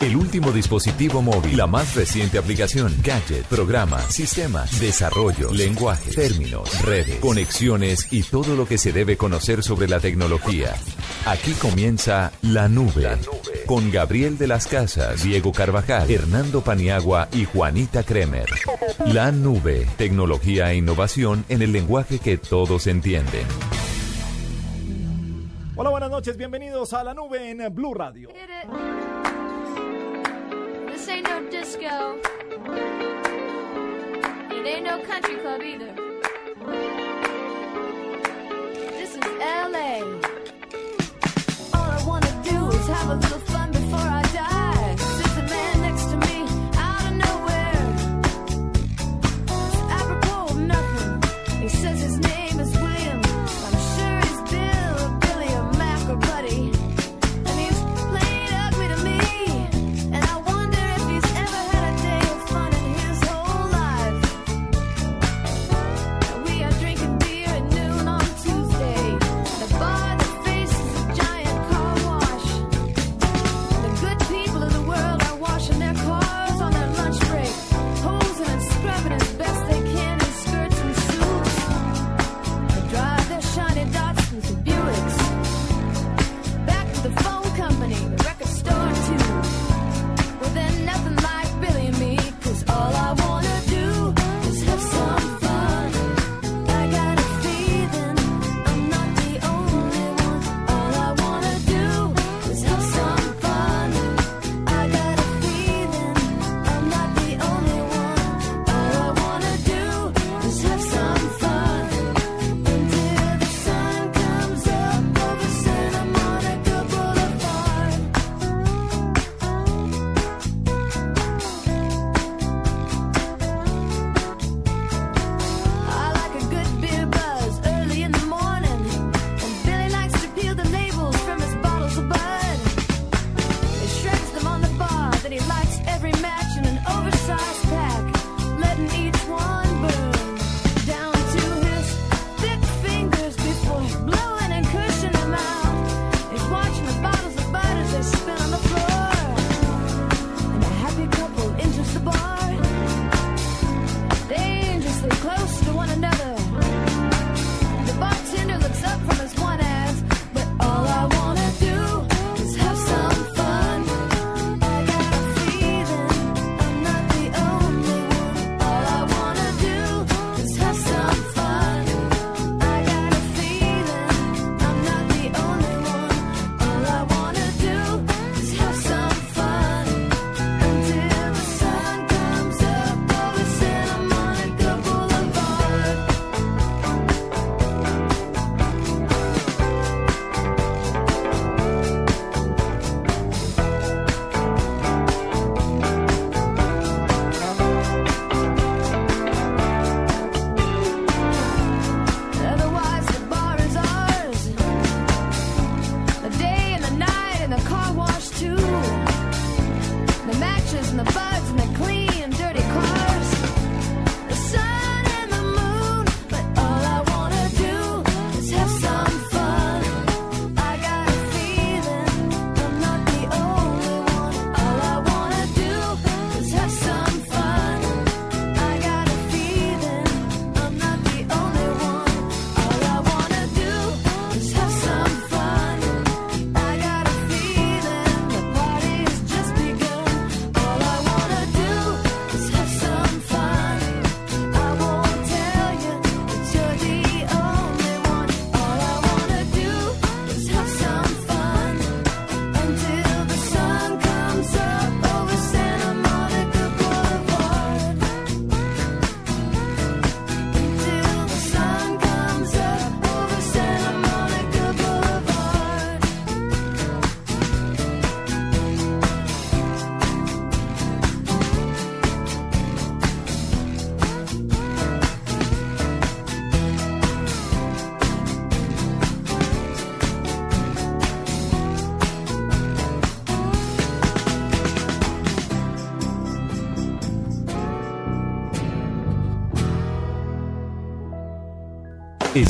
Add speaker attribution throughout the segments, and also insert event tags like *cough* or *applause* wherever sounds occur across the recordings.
Speaker 1: El último dispositivo móvil, la más reciente aplicación, gadget, programa, sistema, desarrollo, lenguaje, términos, redes, conexiones y todo lo que se debe conocer sobre la tecnología. Aquí comienza La Nube, la nube. con Gabriel de las Casas, Diego Carvajal, Hernando Paniagua y Juanita Kremer. La Nube, tecnología e innovación en el lenguaje que todos entienden.
Speaker 2: Hola, buenas noches, bienvenidos a La Nube en Blue Radio.
Speaker 3: This ain't no disco. It ain't no country club either. This is LA. All I wanna do is have a little fun before I die.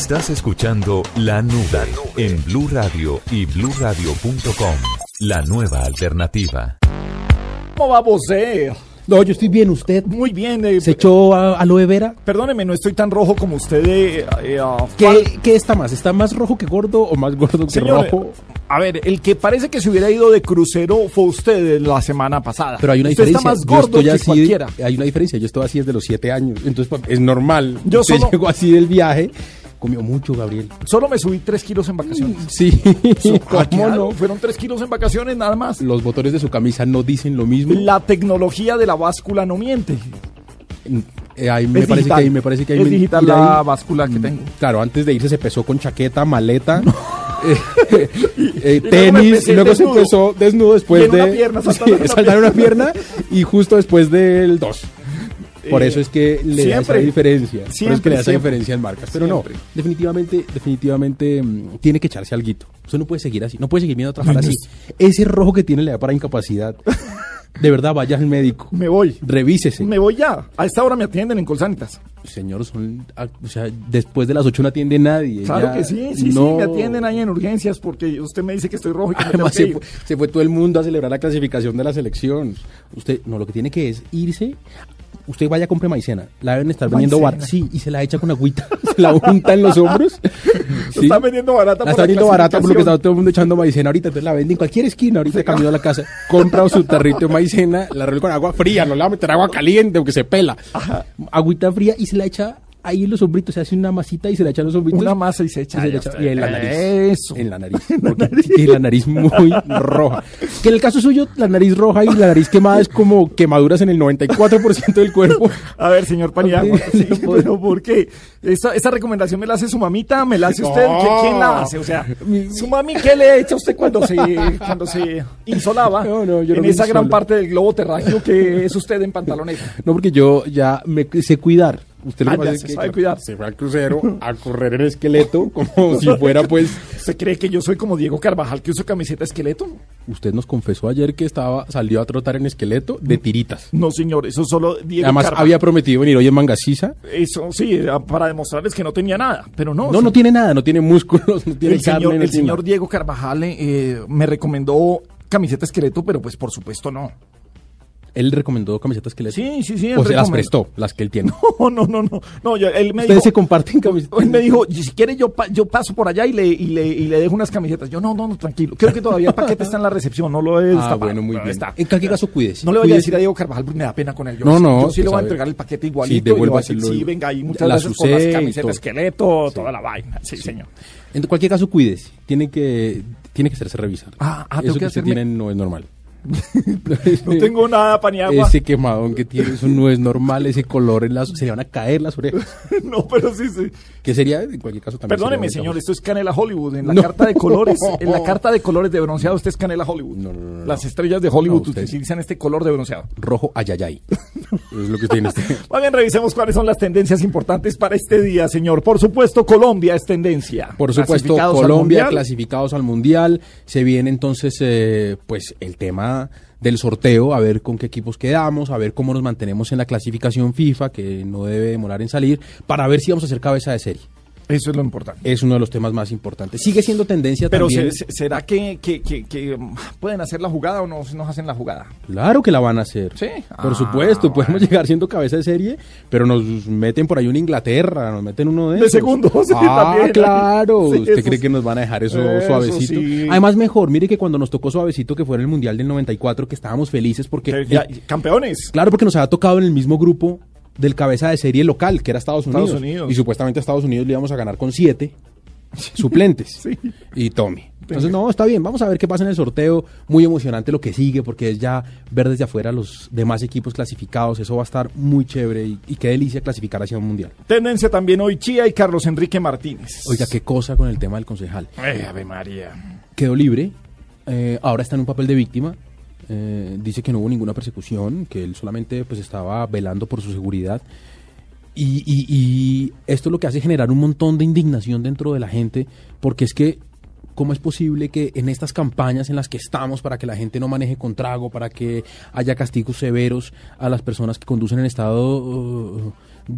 Speaker 1: Estás escuchando La Nube en Blue Radio y bluradio.com. La nueva alternativa.
Speaker 2: ¿Cómo va usted?
Speaker 4: No, yo estoy bien, ¿usted?
Speaker 2: Muy bien. eh,
Speaker 4: ¿Se echó a- aloe vera?
Speaker 2: Perdóneme, no estoy tan rojo como usted. eh, eh, ah,
Speaker 4: ¿Qué, qué está más? ¿Está más rojo que gordo o más gordo que
Speaker 2: Señor,
Speaker 4: rojo?
Speaker 2: a ver, el que parece que se hubiera ido de crucero fue usted la semana pasada.
Speaker 4: Pero hay una
Speaker 2: usted
Speaker 4: diferencia.
Speaker 2: está más
Speaker 4: yo
Speaker 2: gordo
Speaker 4: estoy
Speaker 2: que
Speaker 4: así,
Speaker 2: cualquiera.
Speaker 4: hay una diferencia. Yo estoy así desde los siete años. Entonces es normal.
Speaker 2: Yo
Speaker 4: Usted
Speaker 2: solo-
Speaker 4: llegó así del viaje. Comió mucho, Gabriel.
Speaker 2: Solo me subí tres kilos en vacaciones.
Speaker 4: Sí. *laughs*
Speaker 2: Ah,
Speaker 4: ¿Cómo no?
Speaker 2: Fueron tres kilos en vacaciones nada más.
Speaker 4: Los botones de su camisa no dicen lo mismo.
Speaker 2: La tecnología de la báscula no miente.
Speaker 4: Eh, ahí me parece que ahí me parece que hay
Speaker 2: Es digital la
Speaker 4: ahí.
Speaker 2: báscula que tengo.
Speaker 4: Claro, antes de irse se pesó con chaqueta, maleta, *laughs* eh, *laughs* eh, tenis, y luego se pesó desnudo después
Speaker 2: Y en
Speaker 4: de
Speaker 2: una pierna, saltando en una
Speaker 4: saltar una pierna y justo después del 2. Por eso es que le da esa
Speaker 2: siempre.
Speaker 4: diferencia. Por eso es que
Speaker 2: Siempre,
Speaker 4: le da esa
Speaker 2: siempre.
Speaker 4: diferencia en marcas. Pero
Speaker 2: Siempre.
Speaker 4: no, definitivamente, definitivamente mm, tiene que echarse alguito. Usted no puede seguir así, no puede seguir viendo a trabajar así. Ese rojo que tiene le da para incapacidad. *laughs* De verdad, vaya al médico.
Speaker 2: Me voy.
Speaker 4: Revísese.
Speaker 2: Me voy ya. A esta hora me atienden en Colsanitas.
Speaker 4: Señor, son, ah, o sea, después de las 8 no atiende nadie.
Speaker 2: Claro
Speaker 4: ya
Speaker 2: que sí, sí,
Speaker 4: no-
Speaker 2: sí, me atienden ahí en urgencias porque usted me dice que estoy rojo y que me *laughs* tengo
Speaker 4: Además,
Speaker 2: que
Speaker 4: se fue, se fue todo el mundo a celebrar la clasificación de la selección. Usted, no, lo que tiene que es irse. Usted vaya a compre maicena. La deben estar vendiendo
Speaker 2: Maicena.
Speaker 4: bar. Sí, y se la echa con agüita. *laughs* se la unta en los hombros. *laughs*
Speaker 2: La están vendiendo barata
Speaker 4: La está vendiendo barata por lo que
Speaker 2: clasificación.
Speaker 4: está todo el mundo echando maicena ahorita. Entonces la vende en cualquier esquina. Ahorita camino a la casa. Compra su tarrito de maicena. La arregla con agua fría. No le va a meter agua caliente aunque se pela. Agüita fría y se la echa ahí en los hombritos. Se hace una masita y se la echa en los hombritos.
Speaker 2: Una masa y se echa.
Speaker 4: Y, se
Speaker 2: está.
Speaker 4: y en la nariz.
Speaker 2: Eso.
Speaker 4: En la nariz. *laughs* Porque tiene la nariz muy roja. Que en el caso suyo, la nariz roja y la nariz quemada es como quemaduras en el 94% del cuerpo. *laughs*
Speaker 2: A ver, señor Paniagua, *laughs*
Speaker 4: Sí,
Speaker 2: pero ¿por qué? Esta, esta recomendación me la hace su mamita, me la hace usted.
Speaker 4: No.
Speaker 2: ¿Qui- ¿Quién la hace? O sea, su mami, ¿qué le echa a usted cuando se, cuando se insolaba
Speaker 4: No, no, yo no
Speaker 2: en esa gran parte del globo terráqueo que es usted en pantaloneta?
Speaker 4: No, porque yo ya me sé cuidar. Usted lo
Speaker 2: Ah, ya se
Speaker 4: que
Speaker 2: sabe cuidar.
Speaker 4: se fue al crucero a correr en esqueleto *laughs* como si fuera pues...
Speaker 2: ¿Usted cree que yo soy como Diego Carvajal que uso camiseta esqueleto?
Speaker 4: Usted nos confesó ayer que estaba salió a trotar en esqueleto de tiritas.
Speaker 2: No, señor, eso solo Diego
Speaker 4: Además
Speaker 2: Carvajal.
Speaker 4: había prometido venir hoy en Mangasisa.
Speaker 2: Eso sí, para demostrarles que no tenía nada, pero no.
Speaker 4: No, no tiene nada, no tiene músculos, *laughs* no tiene
Speaker 2: el
Speaker 4: carne.
Speaker 2: señor, el señor. Diego Carvajal eh, me recomendó camiseta esqueleto, pero pues por supuesto no.
Speaker 4: Él recomendó camisetas esqueleto.
Speaker 2: Sí, sí, sí. él
Speaker 4: O se las prestó, las que él tiene. *laughs*
Speaker 2: No, no, no, no. no yo- él me
Speaker 4: Ustedes
Speaker 2: dijo,
Speaker 4: se comparten camisetas.
Speaker 2: él me dijo, "Y si quiere yo, pa- yo paso por allá y le, y, le, y le dejo unas camisetas. Yo, no, no, no, tranquilo. Creo que todavía el paquete está en la recepción, no lo he
Speaker 4: Ah,
Speaker 2: destapado,
Speaker 4: bueno, muy bien.
Speaker 2: está.
Speaker 4: En cualquier caso, cuídese.
Speaker 2: No le voy a decir a Diego Carvajal porque me da pena con él. Yo,
Speaker 4: No,
Speaker 2: sí-
Speaker 4: no,
Speaker 2: Yo sí le
Speaker 4: pues,
Speaker 2: voy a entregar el paquete
Speaker 4: Sí,
Speaker 2: igualito. le a
Speaker 4: devuélvaselo
Speaker 2: sí, venga, ahí muchas
Speaker 4: las
Speaker 2: las camisetas esqueleto, toda la vaina. Sí, señor.
Speaker 4: En cualquier caso, cuídese. Tiene que, tiene que hacerse revisar.
Speaker 2: Ah, ah,
Speaker 4: Eso que,
Speaker 2: que
Speaker 4: usted tiene no es normal. *laughs*
Speaker 2: No tengo nada, Paniagua.
Speaker 4: Ese quemadón que tiene, eso no es normal. Ese color en las, se le van a caer las orejas. *laughs*
Speaker 2: No, pero sí, sí.
Speaker 4: Que sería, en cualquier caso, también.
Speaker 2: Perdóneme, señor, esto es Canela Hollywood. En la
Speaker 4: No.
Speaker 2: carta de colores, *laughs* en la carta de colores de bronceado, usted es Canela Hollywood.
Speaker 4: No, no.
Speaker 2: Las estrellas de Hollywood
Speaker 4: usted-
Speaker 2: utilizan este color de bronceado.
Speaker 4: Rojo ayayay. es lo que tiene.
Speaker 2: Más bien, revisemos cuáles son las tendencias importantes para este día, señor. Por supuesto, Colombia es tendencia.
Speaker 4: Por supuesto,
Speaker 2: Clasificados
Speaker 4: Colombia clasificados al Mundial. Se viene entonces, eh, pues, el tema del sorteo, a ver con qué equipos quedamos, a ver cómo nos mantenemos en la clasificación FIFA, que no debe demorar en salir, para ver si vamos a ser cabeza de serie.
Speaker 2: Eso es lo importante.
Speaker 4: Es uno de los temas más importantes. Sigue siendo tendencia
Speaker 2: Pero
Speaker 4: también.
Speaker 2: se- ¿será que, que- que- que, um, pueden hacer la jugada o no nos hacen la jugada?
Speaker 4: Claro que la van a hacer.
Speaker 2: Sí.
Speaker 4: Por
Speaker 2: Ah,
Speaker 4: supuesto, podemos llegar siendo cabeza de serie, pero nos meten por ahí una Inglaterra, nos meten uno de
Speaker 2: De
Speaker 4: esos.
Speaker 2: segundos, *laughs* sí,
Speaker 4: ah,
Speaker 2: también.
Speaker 4: claro.
Speaker 2: Sí,
Speaker 4: ¿Usted cree
Speaker 2: sí.
Speaker 4: que nos van a dejar eso,
Speaker 2: Eso
Speaker 4: suavecito?
Speaker 2: sí.
Speaker 4: Además, mejor, mire que cuando nos tocó suavecito, que fue en el Mundial del 94, que estábamos felices porque...
Speaker 2: Que ya-
Speaker 4: el-
Speaker 2: campeones.
Speaker 4: Claro, porque nos había tocado en el mismo grupo del cabeza de serie local, que era Estados Unidos.
Speaker 2: Estados Unidos.
Speaker 4: Y supuestamente a Estados Unidos le íbamos a ganar con siete *laughs* suplentes.
Speaker 2: Sí.
Speaker 4: Y Tommy. Entonces, no, está bien, vamos a ver qué pasa en el sorteo. Muy emocionante lo que sigue, porque es ya ver desde afuera los demás equipos clasificados. Eso va a estar muy chévere y, y qué delicia clasificar hacia un mundial.
Speaker 2: Tendencia también hoy Chía y Carlos Enrique Martínez.
Speaker 4: Oiga, qué cosa con el tema del concejal.
Speaker 2: Ay, Ave María.
Speaker 4: Quedó libre, eh, ahora está en un papel de víctima. Eh, dice que no hubo ninguna persecución, que él solamente pues estaba velando por su seguridad. Y, y- y esto lo que hace es generar un montón de indignación dentro de la gente, porque es que, ¿cómo es posible que en estas campañas en las que estamos para que la gente no maneje con trago, para que haya castigos severos a las personas que conducen en estado uh,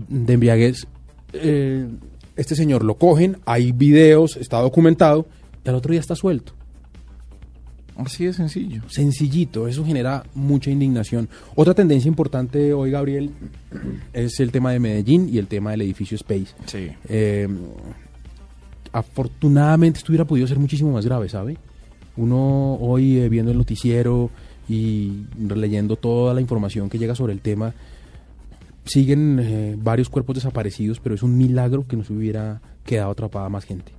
Speaker 4: de embriaguez, eh, Este señor lo cogen, hay videos, está documentado, y al otro día está suelto.
Speaker 2: Así de sencillo.
Speaker 4: Sencillito, eso genera mucha indignación. Otra tendencia importante hoy, Gabriel, *clears throat* es el tema de Medellín y el tema del edificio Space.
Speaker 2: Sí.
Speaker 4: Eh, afortunadamente esto hubiera podido ser muchísimo más grave, ¿sabe? Uno hoy eh, viendo el noticiero y leyendo toda la información que llega sobre el tema, siguen eh, varios cuerpos desaparecidos, pero es un milagro que no se hubiera quedado atrapada más gente.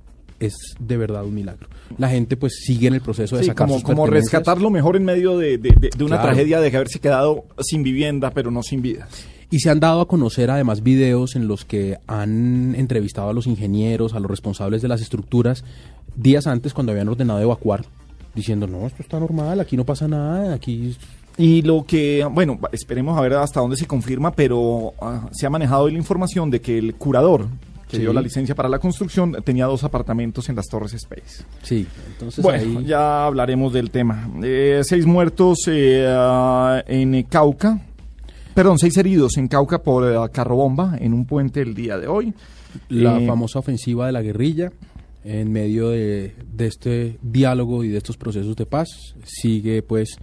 Speaker 4: Es de verdad un milagro. La gente pues sigue en el proceso de
Speaker 2: Sí,
Speaker 4: sacar
Speaker 2: como,
Speaker 4: sus
Speaker 2: como
Speaker 4: pertenencias.
Speaker 2: rescatarlo mejor en medio de, de- de- de una
Speaker 4: Claro.
Speaker 2: tragedia de haberse quedado sin vivienda, pero no sin vidas.
Speaker 4: Y se han dado a conocer además videos en los que han entrevistado a los ingenieros, a los responsables de las estructuras, días antes cuando habían ordenado evacuar, diciendo, no, esto está normal, aquí no pasa nada, aquí...
Speaker 2: Y lo que, bueno, esperemos a ver hasta dónde se confirma, pero ah, se ha manejado hoy la información de que el curador que
Speaker 4: Sí.
Speaker 2: dio la licencia para la construcción tenía dos apartamentos en las Torres Space.
Speaker 4: Sí, entonces
Speaker 2: bueno,
Speaker 4: ahí...
Speaker 2: ya hablaremos del tema. Eh, seis muertos eh, ah, en Cauca, perdón, seis heridos en Cauca por eh, carrobomba en un puente el día de hoy.
Speaker 4: La
Speaker 2: Eh,
Speaker 4: famosa ofensiva de la guerrilla en medio de, de este diálogo y de estos procesos de paz sigue pues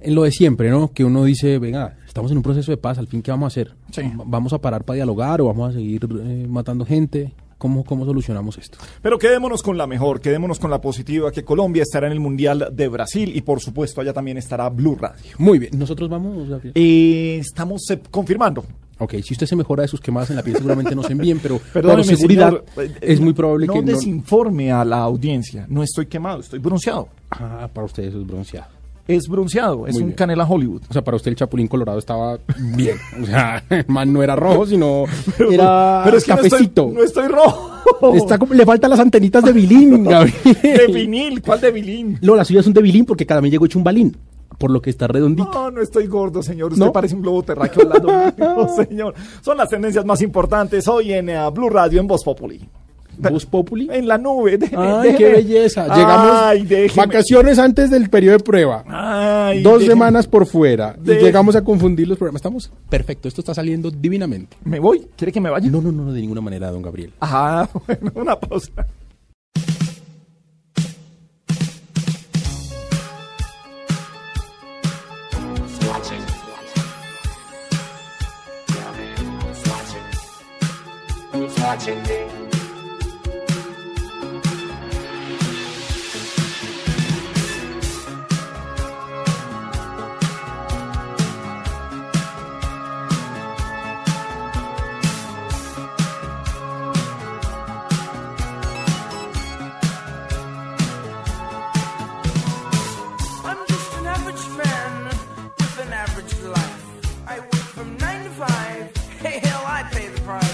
Speaker 4: en lo de siempre, ¿no? Que uno dice, venga, estamos en un proceso de paz, al fin, ¿qué vamos a hacer?
Speaker 2: Sí.
Speaker 4: ¿Vamos a parar para dialogar o vamos a seguir eh, matando gente? ¿Cómo, ¿Cómo solucionamos esto?
Speaker 2: Pero quedémonos con la mejor, quedémonos con la positiva, que Colombia estará en el Mundial de Brasil y por supuesto allá también estará Blue Radio.
Speaker 4: Muy bien, nosotros vamos.
Speaker 2: Eh, estamos eh, confirmando.
Speaker 4: Ok, si usted se mejora de sus quemadas en la piel, seguramente nos envíen, pero *laughs*
Speaker 2: Perdóneme,
Speaker 4: por seguridad
Speaker 2: señor, eh,
Speaker 4: es muy probable
Speaker 2: no
Speaker 4: que no...
Speaker 2: desinforme a la audiencia. No estoy quemado, estoy bronceado.
Speaker 4: Ah, para usted eso es bronceado.
Speaker 2: Es bronceado, es
Speaker 4: Muy
Speaker 2: un
Speaker 4: bien.
Speaker 2: canela Hollywood.
Speaker 4: O sea, para usted el Chapulín Colorado estaba bien. O sea, man no era rojo, sino *laughs* era
Speaker 2: pero es que no estoy, no estoy rojo.
Speaker 4: Está como- le faltan las antenitas de Bilín, *laughs* Gabriel.
Speaker 2: de vinil, ¿cuál de vinil?
Speaker 4: No, las suyas son de Bilín porque cada vez llegó hecho un balín. Por lo que está redondito.
Speaker 2: No, no estoy gordo, señor. Usted
Speaker 4: ¿No?
Speaker 2: parece un globo terráqueo al lado mío, señor. Son las tendencias más importantes hoy en eh, Blue Radio, en Voz Populi.
Speaker 4: Voz Populi.
Speaker 2: En la nube. de-
Speaker 4: Ay,
Speaker 2: déjeme-
Speaker 4: qué belleza. Llegamos
Speaker 2: Ay,
Speaker 4: vacaciones antes del periodo de prueba.
Speaker 2: Ay,
Speaker 4: Dos
Speaker 2: déjeme-
Speaker 4: semanas por fuera. Y llegamos a confundir los programas. Estamos perfecto. Esto está saliendo divinamente.
Speaker 2: ¿Me voy? ¿Quiere que me vaya?
Speaker 4: No, no, no, no, de ninguna manera, don Gabriel.
Speaker 2: Ah, *laughs* bueno, una pausa.
Speaker 5: I'm Hey, hell, I pay the price.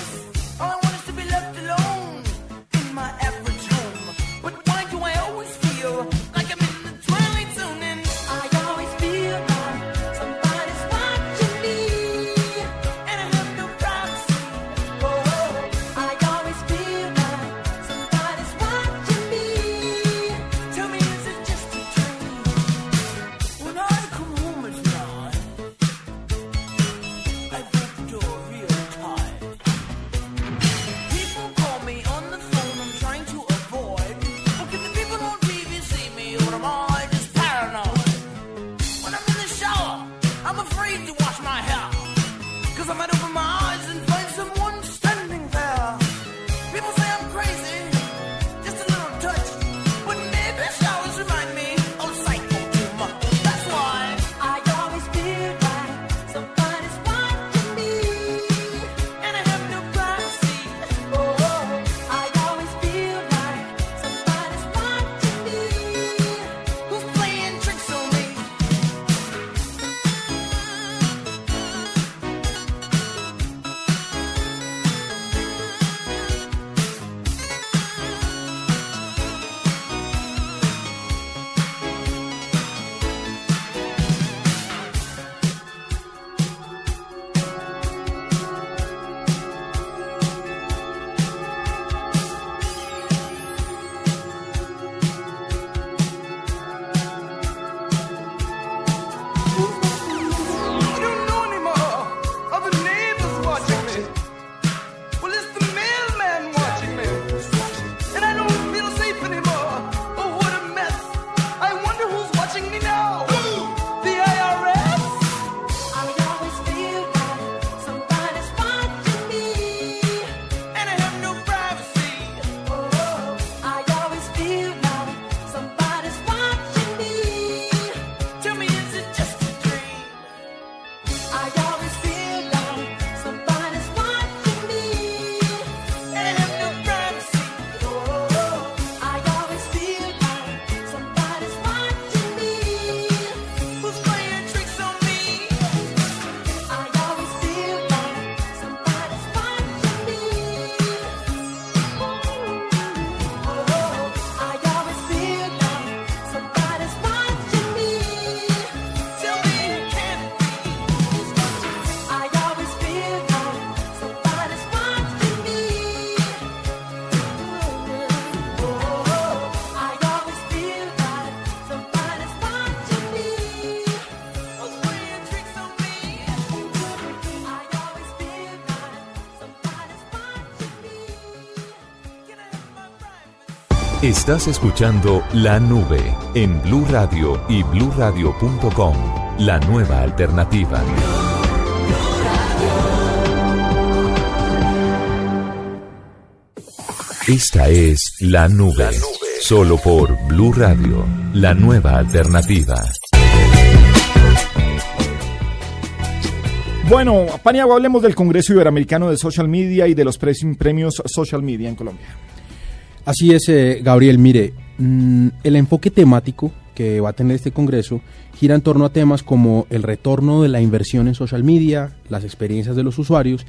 Speaker 1: Estás escuchando La Nube en Blue Radio y bluradio.com. La nueva alternativa. Esta es La Nube, solo por Blue Radio, la nueva alternativa.
Speaker 2: Bueno, Paniagua, hablemos del Congreso Iberoamericano de Social Media y de los premios Social Media en Colombia.
Speaker 4: Así es, eh, Gabriel. Mire, mm, el enfoque temático que va a tener este Congreso gira en torno a temas como el retorno de la inversión en social media, las experiencias de los usuarios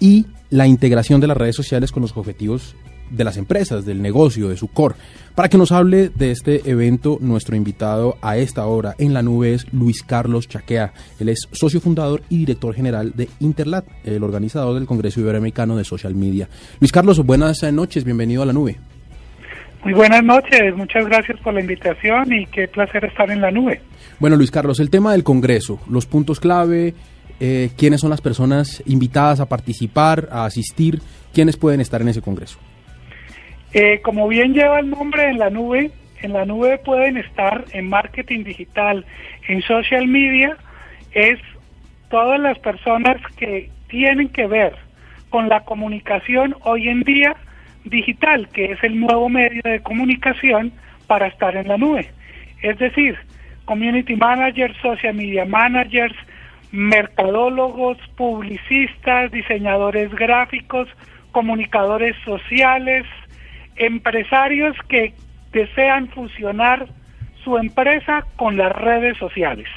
Speaker 4: y la integración de las redes sociales con los objetivos de las empresas, del negocio, de su core. Para que nos hable de este evento, nuestro invitado a esta hora en la nube es Luis Carlos Chaquea. Él es socio fundador y director general de Interlat, el organizador del Congreso Iberoamericano de Social Media. Luis Carlos, buenas noches, bienvenido a la nube.
Speaker 6: Muy buenas noches, muchas gracias por la invitación y qué placer estar en la nube.
Speaker 4: Bueno, Luis Carlos, el tema del Congreso, los puntos clave, eh, quiénes son las personas invitadas a participar, a asistir, quiénes pueden estar en ese Congreso.
Speaker 6: Eh, como bien lleva el nombre en la nube, en la nube pueden estar en marketing digital, en social media, es todas las personas que tienen que ver con la comunicación hoy en día digital, que es el nuevo medio de comunicación para estar en la nube. Es decir, community managers, social media managers, mercadólogos, publicistas, diseñadores gráficos, comunicadores sociales, empresarios que desean fusionar su empresa con las redes sociales.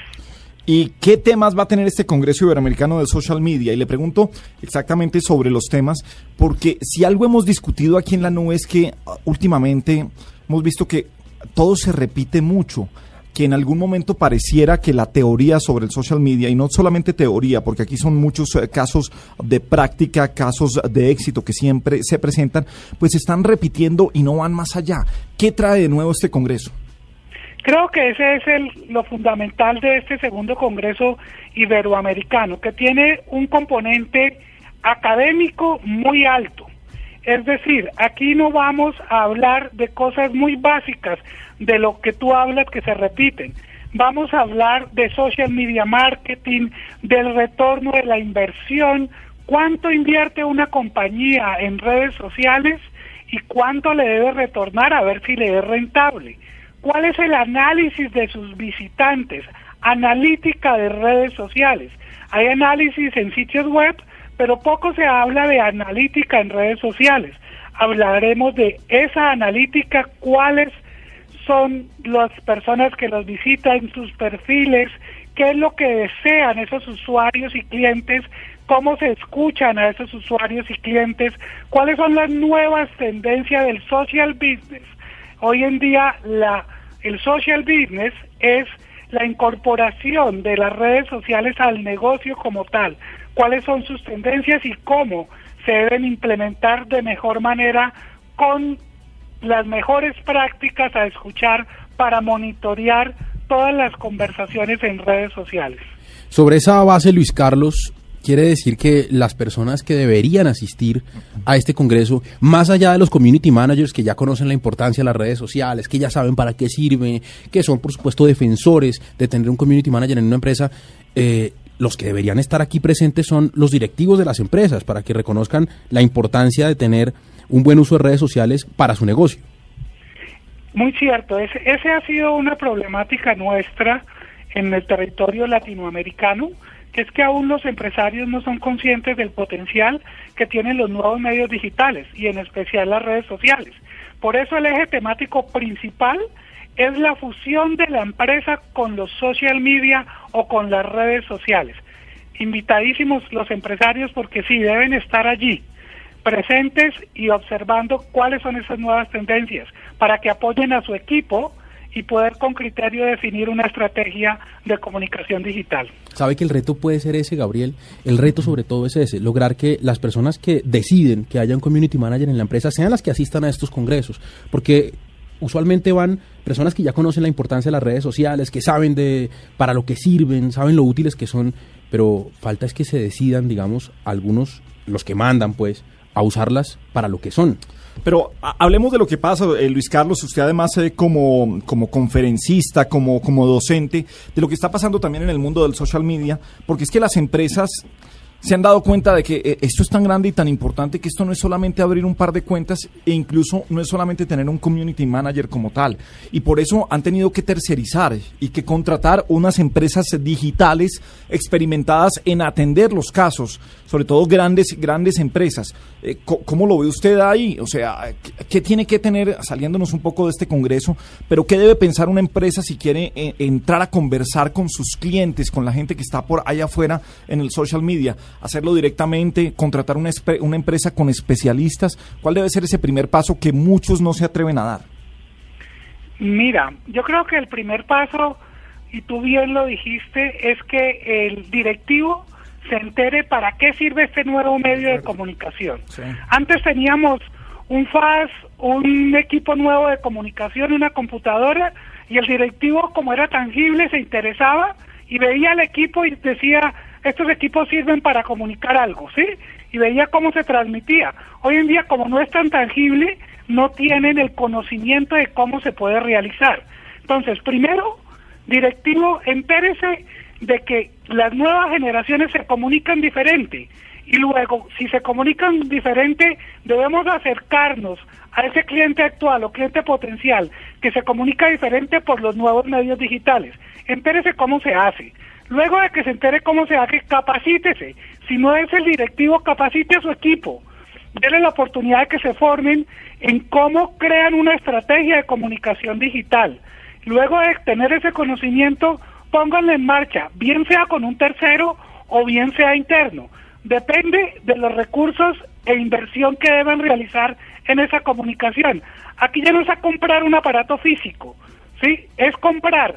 Speaker 2: ¿Y qué temas va a tener este Congreso Iberoamericano de Social Media? Y le pregunto exactamente sobre los temas, porque si algo hemos discutido aquí en la nube es que ah, últimamente hemos visto que todo se repite mucho que en algún momento pareciera que la teoría sobre el social media, y no solamente teoría, porque aquí son muchos eh, casos de práctica, casos de éxito que siempre se presentan, pues se están repitiendo y no van más allá. ¿Qué trae de nuevo este Congreso?
Speaker 6: Creo que ese es lo fundamental de este segundo Congreso Iberoamericano, que tiene un componente académico muy alto. Es decir, aquí no vamos a hablar de cosas muy básicas de lo que tú hablas que se repiten. Vamos a hablar de social media marketing, del retorno de la inversión, cuánto invierte una compañía en redes sociales y cuánto le debe retornar a ver si le es rentable. ¿Cuál es el análisis de sus visitantes? Analítica de redes sociales. Hay análisis en sitios web, pero poco se habla de analítica en redes sociales. Hablaremos de esa analítica, cuáles son las personas que los visitan, sus perfiles, qué es lo que desean esos usuarios y clientes, cómo se escuchan a esos usuarios y clientes, cuáles son las nuevas tendencias del social business. Hoy en día la, el social business es la incorporación de las redes sociales al negocio como tal, cuáles son sus tendencias y cómo se deben implementar de mejor manera con las mejores prácticas a escuchar para monitorear todas las conversaciones en redes sociales.
Speaker 4: Sobre esa base, Luis Carlos, quiere decir que las personas que deberían asistir a este congreso, más allá de los community managers que ya conocen la importancia de las redes sociales, que ya saben para qué sirve, que son por supuesto defensores de tener un community manager en una empresa, eh, los que deberían estar aquí presentes son los directivos de las empresas para que reconozcan la importancia de tener un buen uso de redes sociales para su negocio.
Speaker 6: Muy cierto, ese, ese ha sido una problemática nuestra en el territorio latinoamericano, es que aún los empresarios no son conscientes del potencial que tienen los nuevos medios digitales y en especial las redes sociales. Por eso el eje temático principal es la fusión de la empresa con los social media o con las redes sociales. Invitadísimos los empresarios porque sí, deben estar allí, presentes y observando cuáles son esas nuevas tendencias para que apoyen a su equipo y poder con criterio definir una estrategia de comunicación digital.
Speaker 4: Sabe que el reto puede ser ese, Gabriel. El reto sobre todo es ese, lograr que las personas que deciden que haya un community manager en la empresa sean las que asistan a estos congresos, porque usualmente van personas que ya conocen la importancia de las redes sociales, que saben de para lo que sirven, saben lo útiles que son, pero falta es que se decidan, digamos, algunos los que mandan pues a usarlas para lo que son.
Speaker 2: Pero ha- hablemos de lo que pasa, eh, Luis Carlos, usted además eh, como, como conferencista, como, como docente, de lo que está pasando también en el mundo del social media, porque es que las empresas se han dado cuenta de que eh, esto es tan grande y tan importante que esto no es solamente abrir un par de cuentas e incluso no es solamente tener un community manager como tal. Y por eso han tenido que tercerizar y que contratar unas empresas digitales experimentadas en atender los casos, sobre todo grandes, grandes empresas. Eh, ¿Cómo lo ve usted ahí? O sea, ¿qué, qué tiene que tener, saliéndonos un poco de este congreso, pero qué debe pensar una empresa si quiere eh, entrar a conversar con sus clientes, con la gente que está por allá afuera en el social media? Hacerlo directamente, contratar una, una empresa con especialistas. ¿Cuál debe ser ese primer paso que muchos no se atreven a dar?
Speaker 6: Mira, yo creo que el primer paso, y tú bien lo dijiste, es que el directivo se entere para qué sirve este nuevo medio de comunicación. Antes teníamos un FAS, un equipo nuevo de comunicación, una computadora, y el directivo, como era tangible, se interesaba y veía el equipo y decía, estos equipos sirven para comunicar algo, ¿sí? Y veía cómo se transmitía. Hoy en día, como no es tan tangible, no tienen el conocimiento de cómo se puede realizar. Entonces, primero, directivo, entérese de que las nuevas generaciones se comunican diferente. Y luego, si se comunican diferente, debemos acercarnos a ese cliente actual o cliente potencial que se comunica diferente por los nuevos medios digitales. Entérese cómo se hace. Luego de que se entere cómo se hace, capacítese. Si no es el directivo, capacite a su equipo. Denle la oportunidad de que se formen en cómo crean una estrategia de comunicación digital. Luego de tener ese conocimiento, pónganlo en marcha, bien sea con un tercero o bien sea interno. Depende de los recursos e inversión que deben realizar en esa comunicación. Aquí ya no es a comprar un aparato físico, ¿sí? Es comprar,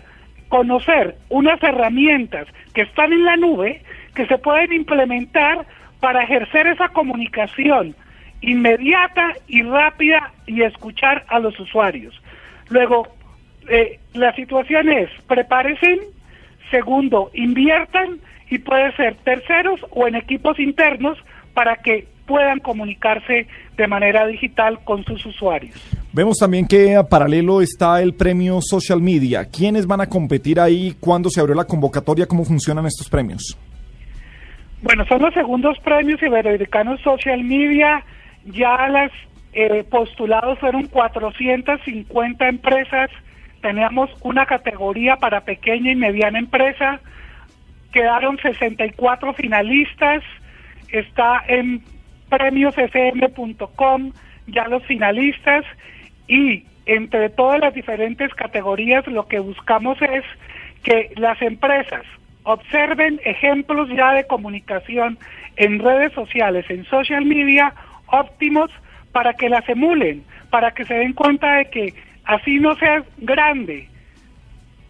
Speaker 6: conocer unas herramientas que están en la nube que se pueden implementar para ejercer esa comunicación inmediata y rápida y escuchar a los usuarios. Luego, eh, la situación es, prepárense, segundo, inviertan y puede ser terceros o en equipos internos para que puedan comunicarse de manera digital con sus usuarios.
Speaker 2: Vemos también que a paralelo está el premio Social Media. ¿Quiénes van a competir ahí? ¿Cuándo se abrió la convocatoria? ¿Cómo funcionan estos premios?
Speaker 6: Bueno, son los segundos premios iberoamericanos Social Media. Ya las eh, postulados fueron 450 empresas. Teníamos una categoría para pequeña y mediana empresa. Quedaron 64 finalistas. Está en premiosfm.com ya los finalistas y entre todas las diferentes categorías lo que buscamos es que las empresas observen ejemplos ya de comunicación en redes sociales, en social media óptimos para que las emulen, para que se den cuenta de que así no sea grande,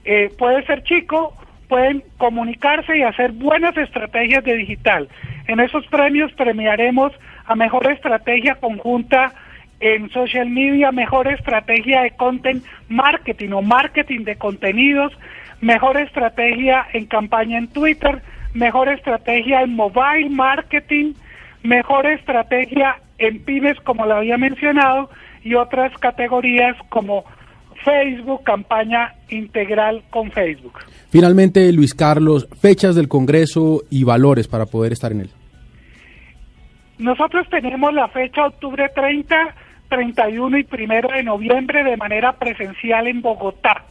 Speaker 6: eh, puede ser chico, pueden comunicarse y hacer buenas estrategias de digital. En esos premios premiaremos a mejor estrategia conjunta en social media, mejor estrategia de content marketing o marketing de contenidos, mejor estrategia en campaña en Twitter, mejor estrategia en mobile marketing, mejor estrategia en pymes como lo había mencionado y otras categorías como Facebook, campaña integral con Facebook.
Speaker 4: Finalmente, Luis Carlos, fechas del Congreso y valores para poder estar en él.
Speaker 6: Nosotros tenemos la fecha octubre 30, 31 y 1 de noviembre de manera presencial en Bogotá,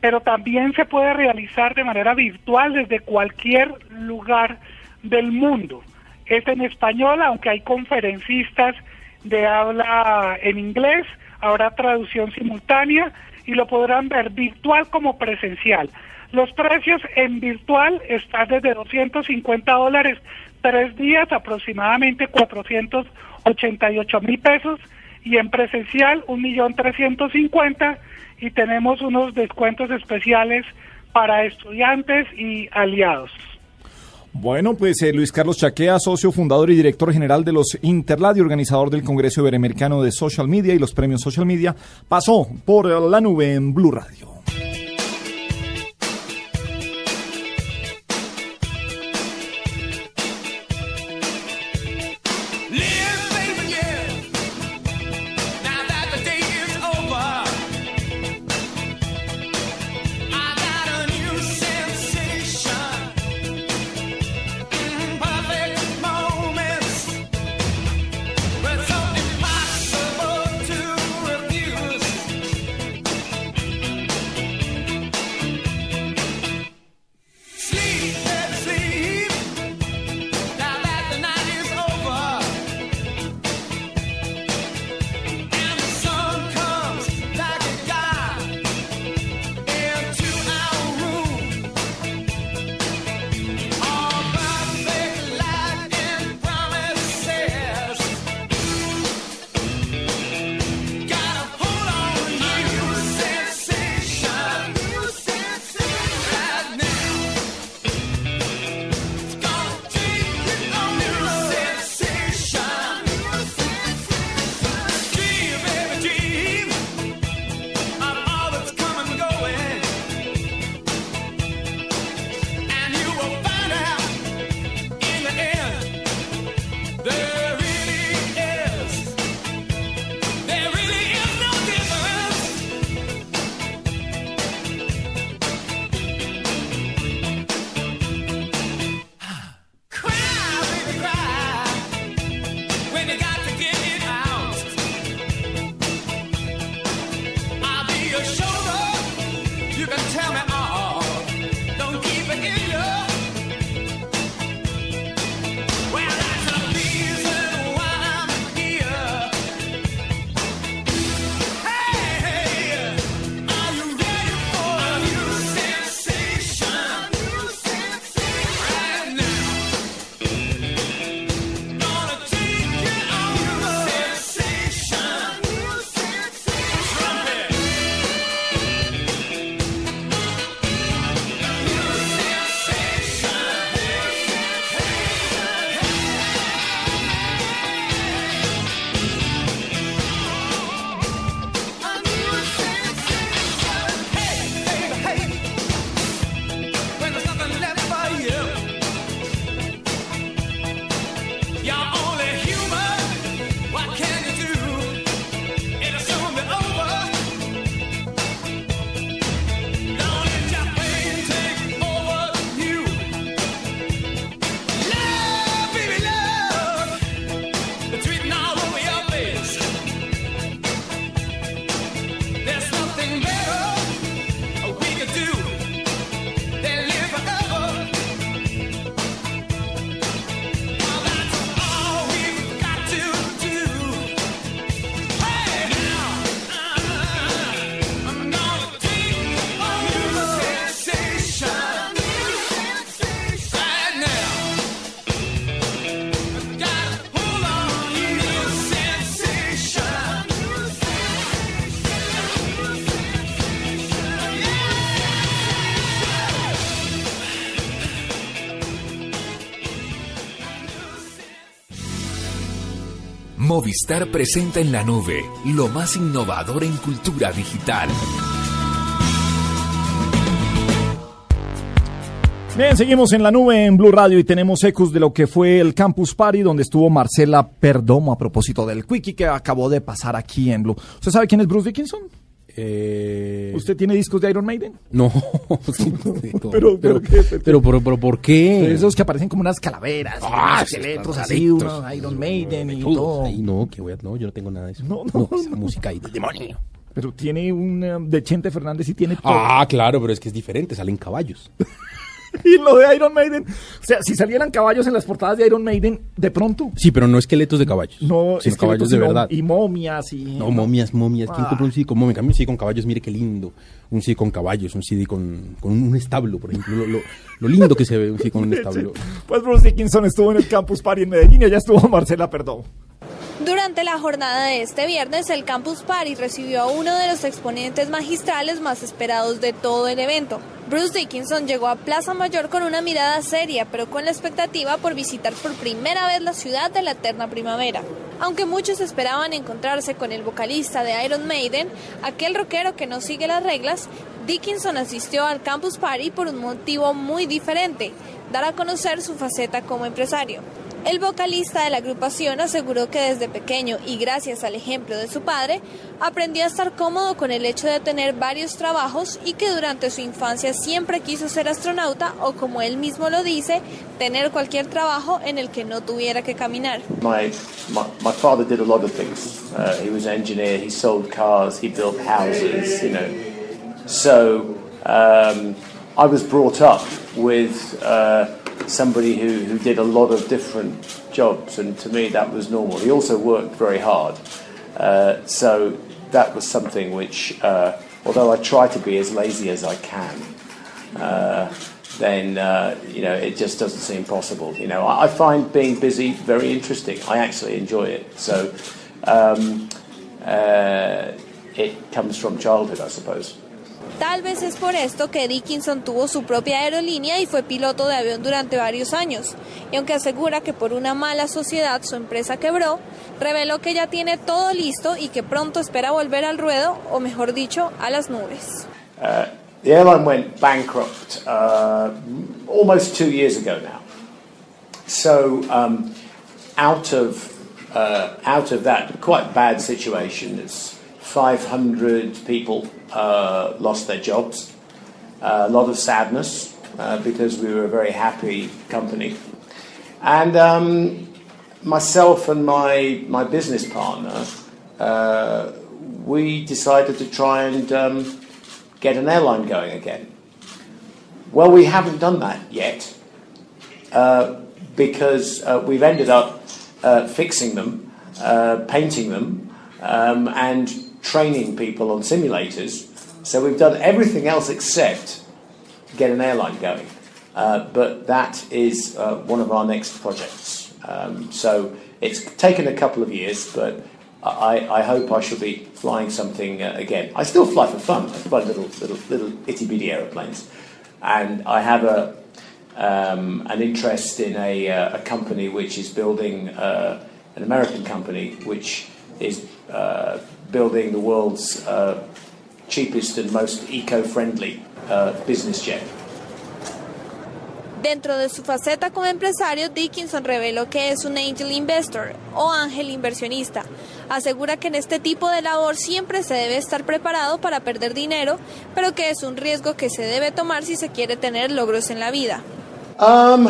Speaker 6: pero también se puede realizar de manera virtual desde cualquier lugar del mundo. Es en español, aunque hay conferencistas de habla en inglés, habrá traducción simultánea y lo podrán ver virtual como presencial. Los precios en virtual están desde 250 dólares tres días, aproximadamente 488 mil pesos, y en presencial un millón trescientos cincuenta y tenemos unos descuentos especiales para estudiantes y aliados.
Speaker 2: Bueno, pues eh, Luis Carlos Chaquea, socio fundador y director general de los Interlad y organizador del Congreso Iberoamericano de Social Media y los premios Social Media, pasó por la nube en Blue Radio.
Speaker 7: Movistar presenta en la nube lo más innovador en cultura digital.
Speaker 2: Bien, seguimos en la nube en Blue Radio y tenemos ecos de lo que fue el Campus Party donde estuvo Marcela Perdomo a propósito del Quickie que acabó de pasar aquí en Blue. ¿Usted sabe quién es Bruce Dickinson?
Speaker 4: Eh,
Speaker 2: ¿Usted tiene discos de Iron Maiden?
Speaker 4: No, *laughs*
Speaker 2: Pero,
Speaker 4: pero,
Speaker 2: pero,
Speaker 4: pero,
Speaker 2: ¿qué?
Speaker 4: pero, pero, pero, ¿por qué?
Speaker 2: Esos que aparecen como unas calaveras,
Speaker 4: Ah,
Speaker 2: unos
Speaker 4: sí,
Speaker 2: esqueletos así, unos Iron Maiden y todo.
Speaker 4: ahí, no, que voy a, no, yo no tengo nada de eso.
Speaker 2: No, no,
Speaker 4: esa música ahí del demonio.
Speaker 2: Pero tiene un eh, de Chente Fernández y tiene todo.
Speaker 4: Ah, claro, pero es que es diferente, salen caballos. *laughs* *laughs*
Speaker 2: Y lo de Iron Maiden, o sea, si salieran caballos en las portadas de Iron Maiden, de pronto,
Speaker 4: Sí, pero no esqueletos de caballos.
Speaker 2: no,
Speaker 4: sino caballos de verdad.
Speaker 2: Y momias y...
Speaker 4: No, momias, momias. ¿Quién
Speaker 2: Ah.
Speaker 4: compra un CD con momias? Un CD con caballos, mire qué lindo. Un CD con caballos, un CD con, con un establo, por ejemplo. Lo, lo- lo lindo que se ve un CD con un *laughs* establo.
Speaker 2: Pues Bruce Dickinson estuvo en el Campus Party en Medellín y allá estuvo Marcela Perdón.
Speaker 8: Durante la jornada de este viernes, el Campus Party recibió a uno de los exponentes magistrales más esperados de todo el evento. Bruce Dickinson llegó a Plaza Mayor con una mirada seria, pero con la expectativa por visitar por primera vez la ciudad de la eterna primavera. Aunque muchos esperaban encontrarse con el vocalista de Iron Maiden, aquel rockero que no sigue las reglas, Dickinson asistió al Campus Party por un motivo muy diferente, dar a conocer su faceta como empresario. El vocalista de la agrupación aseguró que desde pequeño y gracias al ejemplo de su padre, aprendió a estar cómodo con el hecho de tener varios trabajos y que durante su infancia siempre quiso ser astronauta o como él mismo lo dice, tener cualquier trabajo en el que no tuviera que caminar.
Speaker 9: My, my, my father did a lot of things. Uh, he was an engineer, he sold cars, he built houses, you know. So um, I was brought up with uh, somebody who, who did a lot of different jobs, and to me that was normal. He also worked very hard. Uh, so that was something which, uh, although I try to be as lazy as I can, uh, then uh, you know it just doesn't seem possible. You know, I, I find being busy very interesting. I actually enjoy it. So um, uh, it comes from childhood, I suppose.
Speaker 8: Tal vez es por esto que Dickinson tuvo su propia aerolínea y fue piloto de avión durante varios años. Y aunque asegura que por una mala sociedad su empresa quebró, reveló que ya tiene todo listo y que pronto espera volver al ruedo, o mejor dicho, a las nubes.
Speaker 9: Uh, the airline went bankrupt uh, almost two years ago now. So um, out of uh, out of that quite bad situation, it's 500 people uh, lost their jobs. a lot of sadness uh, because we were a very happy company, and um, myself and my my business partner, uh, we decided to try and um, get an airline going again. Well, we haven't done that yet uh, because uh, we've ended up uh, fixing them, uh, painting them, um, and training people on simulators. So we've done everything else except get an airline going. Uh, but that is uh, one of our next projects. Um, so it's taken a couple of years, but I, I hope I shall be flying something uh, again. I still fly for fun. I fly little, little, little itty bitty aeroplanes, and I have a um, an interest in a, uh, a company which is building uh, an American company which is uh, building the world's uh, cheapest and most eco-friendly uh, business jet.
Speaker 8: Dentro de su faceta como empresario, Dickinson reveló que es un angel investor o ángel inversionista. Asegura que en este tipo de labor siempre se debe estar preparado para perder dinero, pero que es un riesgo que se debe tomar si se quiere tener logros en la vida.
Speaker 9: Um,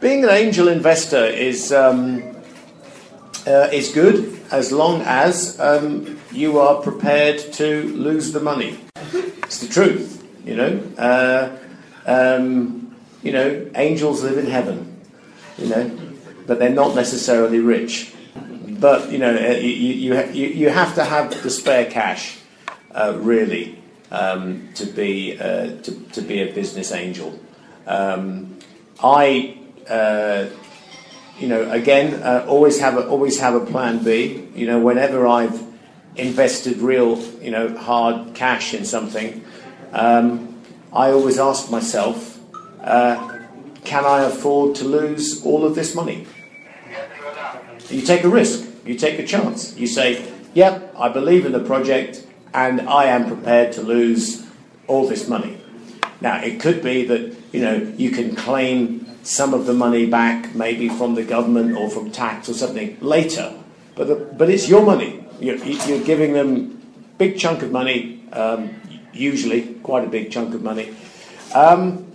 Speaker 9: being an angel investor is um, uh, is good as long as um, you are prepared to lose the money. It's the truth, you know. Uh, um, you know, angels live in heaven, you know, but they're not necessarily rich. But you know, uh, you you, you, you have to have the spare cash, uh, really, um, to be uh, to, to be a business angel. Um, I, uh, you know, again, uh, always have a always have a plan B. You know, whenever I've invested real, you know, hard cash in something, um, I always ask myself, uh, can I afford to lose all of this money? You take a risk. You take a chance. You say, yep, I believe in the project and I am prepared to lose all this money. Now, it could be that, you know, you can claim some of the money back, maybe from the government or from tax or something later, but, the, but it's your money. You're, you're giving them big chunk of money, um, usually quite a big chunk of money. Um,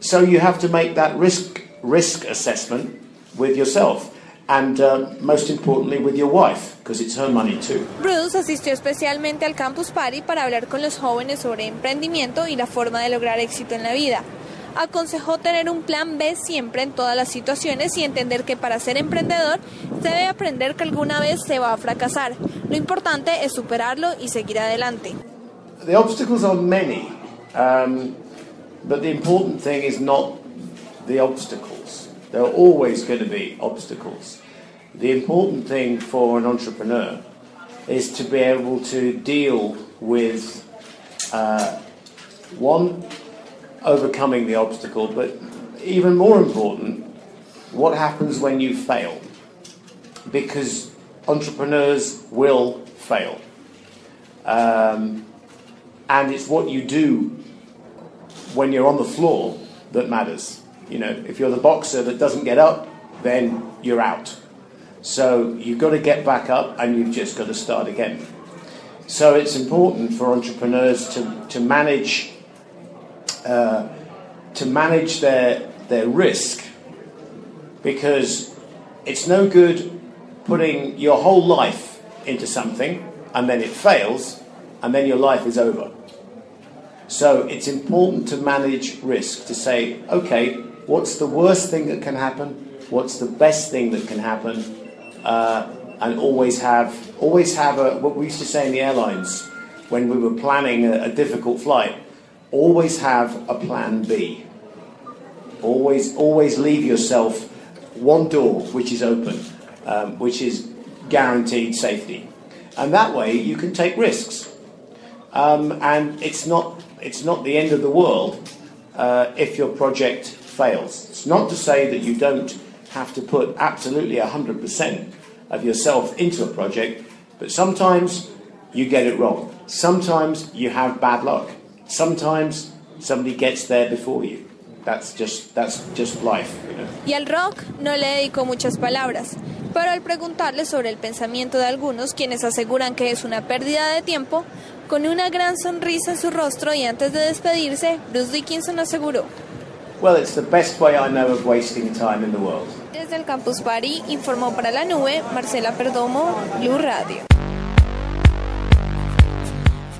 Speaker 9: so you have to make that risk risk assessment with yourself, and uh, most importantly with your wife, because it's her money too.
Speaker 8: Bruce asistió especialmente al Campus Party para hablar con los jóvenes sobre emprendimiento y la forma de lograr éxito en la vida. Aconsejó tener un plan B siempre en todas las situaciones y entender que para ser emprendedor se debe aprender que alguna vez se va a fracasar. Lo importante es superarlo y seguir adelante.
Speaker 9: The obstacles are many, um, but the important thing is not the obstacles. There are always going to be obstacles. The important thing for an entrepreneur is to be able to deal with uh, one, overcoming the obstacle, but even more important, what happens when you fail. Because entrepreneurs will fail. Um, and it's what you do when you're on the floor that matters. You know, if you're the boxer that doesn't get up, then you're out. So you've got to get back up and you've just got to start again. So it's important for entrepreneurs to, to manage uh, to manage their their risk because it's no good putting your whole life into something and then it fails and then your life is over. So it's important to manage risk, to say, okay, what's the worst thing that can happen? What's the best thing that can happen? Uh, and always have, always have a, what we used to say in the airlines when we were planning a, a difficult flight, always have a plan B. Always, always leave yourself one door which is open, um, which is guaranteed safety. And that way you can take risks. Um, and it's not, it's not the end of the world uh, if your project fails. It's not to say that you don't have to put absolutely 100% of yourself into a project, but sometimes you get it wrong. Sometimes you have bad luck. Sometimes somebody gets there before you. That's just, that's just life, you know.
Speaker 8: Y al rock no le dedicó muchas palabras, pero al preguntarle sobre el pensamiento de algunos quienes aseguran que es una pérdida de tiempo, con una gran sonrisa en su rostro y antes de despedirse, Bruce Dickinson aseguró.
Speaker 9: Well, it's the best way I know of wasting time in the world.
Speaker 8: Desde el Campus Party informó para la nube Marcela Perdomo, Blue Radio.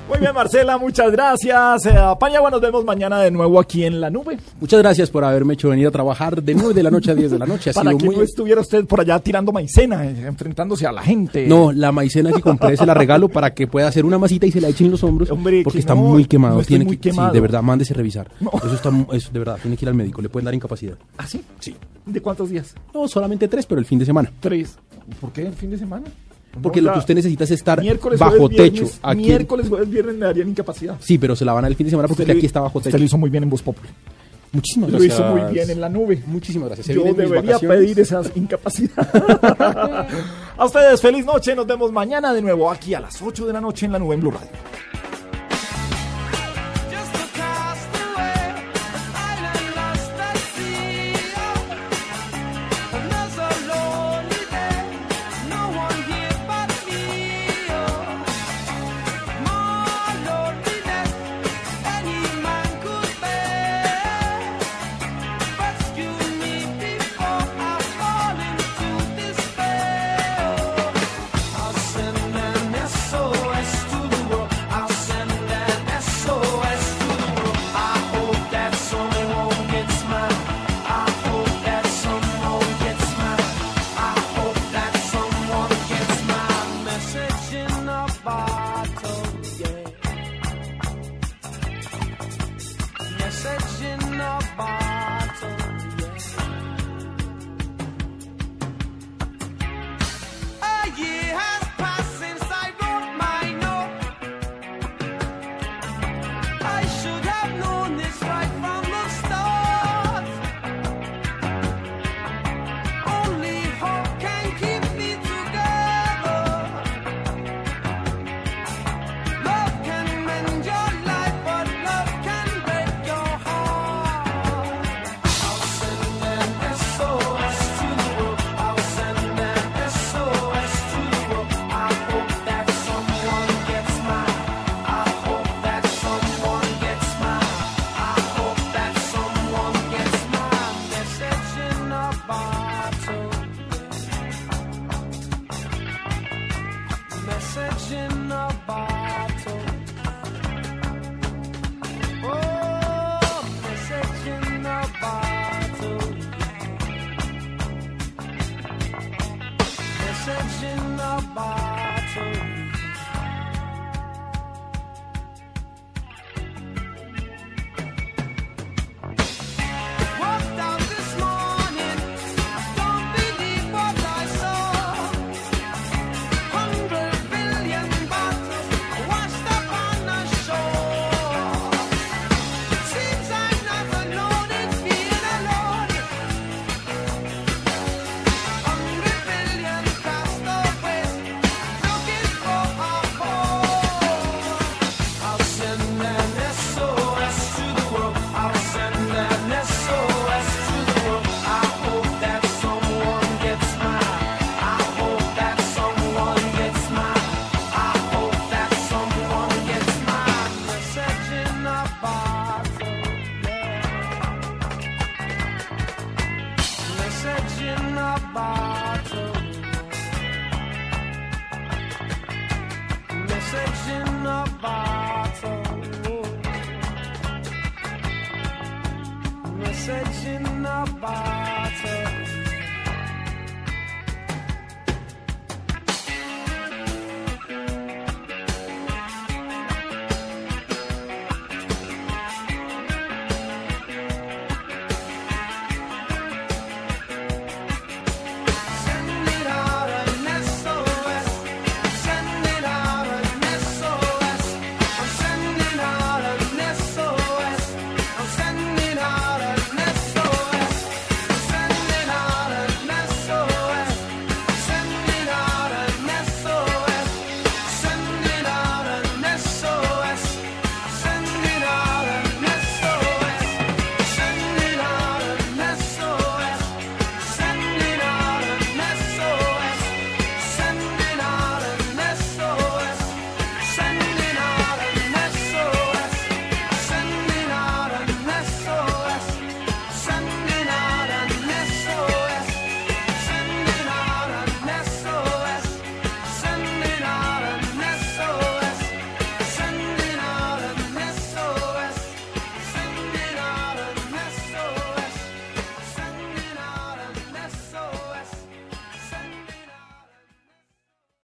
Speaker 2: Muy bien, Marcela, muchas gracias. Eh, Paniagua, nos vemos mañana de nuevo aquí en la nube.
Speaker 4: Muchas gracias por haberme hecho venir a trabajar de 9 de la noche a 10 de la noche. Ha
Speaker 2: Para
Speaker 4: sido
Speaker 2: que
Speaker 4: muy...
Speaker 2: no estuviera usted por allá tirando maicena, eh, enfrentándose a la gente.
Speaker 4: No, la maicena que compré se la regalo para que pueda hacer una masita y se la eche en los hombros
Speaker 2: Hombre,
Speaker 4: porque
Speaker 2: que
Speaker 4: está
Speaker 2: no,
Speaker 4: muy quemado.
Speaker 2: no
Speaker 4: Tiene
Speaker 2: muy
Speaker 4: que,
Speaker 2: quemado.
Speaker 4: Sí, de verdad, mándese a revisar. Eso está, eso de verdad, tiene que ir al médico, le pueden dar incapacidad.
Speaker 2: ¿Ah, sí?
Speaker 4: Sí.
Speaker 2: ¿De cuántos días?
Speaker 4: No, solamente tres, pero el fin de semana.
Speaker 2: Tres. ¿Por qué el fin de semana?
Speaker 4: Porque
Speaker 2: No,
Speaker 4: lo que usted necesita es estar bajo techo. Aquí
Speaker 2: Miércoles, jueves, viernes me darían incapacidad.
Speaker 4: Sí, pero se la van a dar el fin de semana porque
Speaker 2: Usted
Speaker 4: usted
Speaker 2: lo-
Speaker 4: aquí está bajo
Speaker 2: Usted
Speaker 4: techo.
Speaker 2: lo hizo muy bien en Voz Populi.
Speaker 4: Muchísimas
Speaker 2: Lo
Speaker 4: gracias.
Speaker 2: hizo muy bien en la nube.
Speaker 4: Muchísimas gracias. Se
Speaker 2: Yo debería pedir esa incapacidad. *laughs* a ustedes, feliz noche. Nos vemos mañana de nuevo aquí a las 8 de la noche en la nube en Blue Radio.
Speaker 5: In a bottle.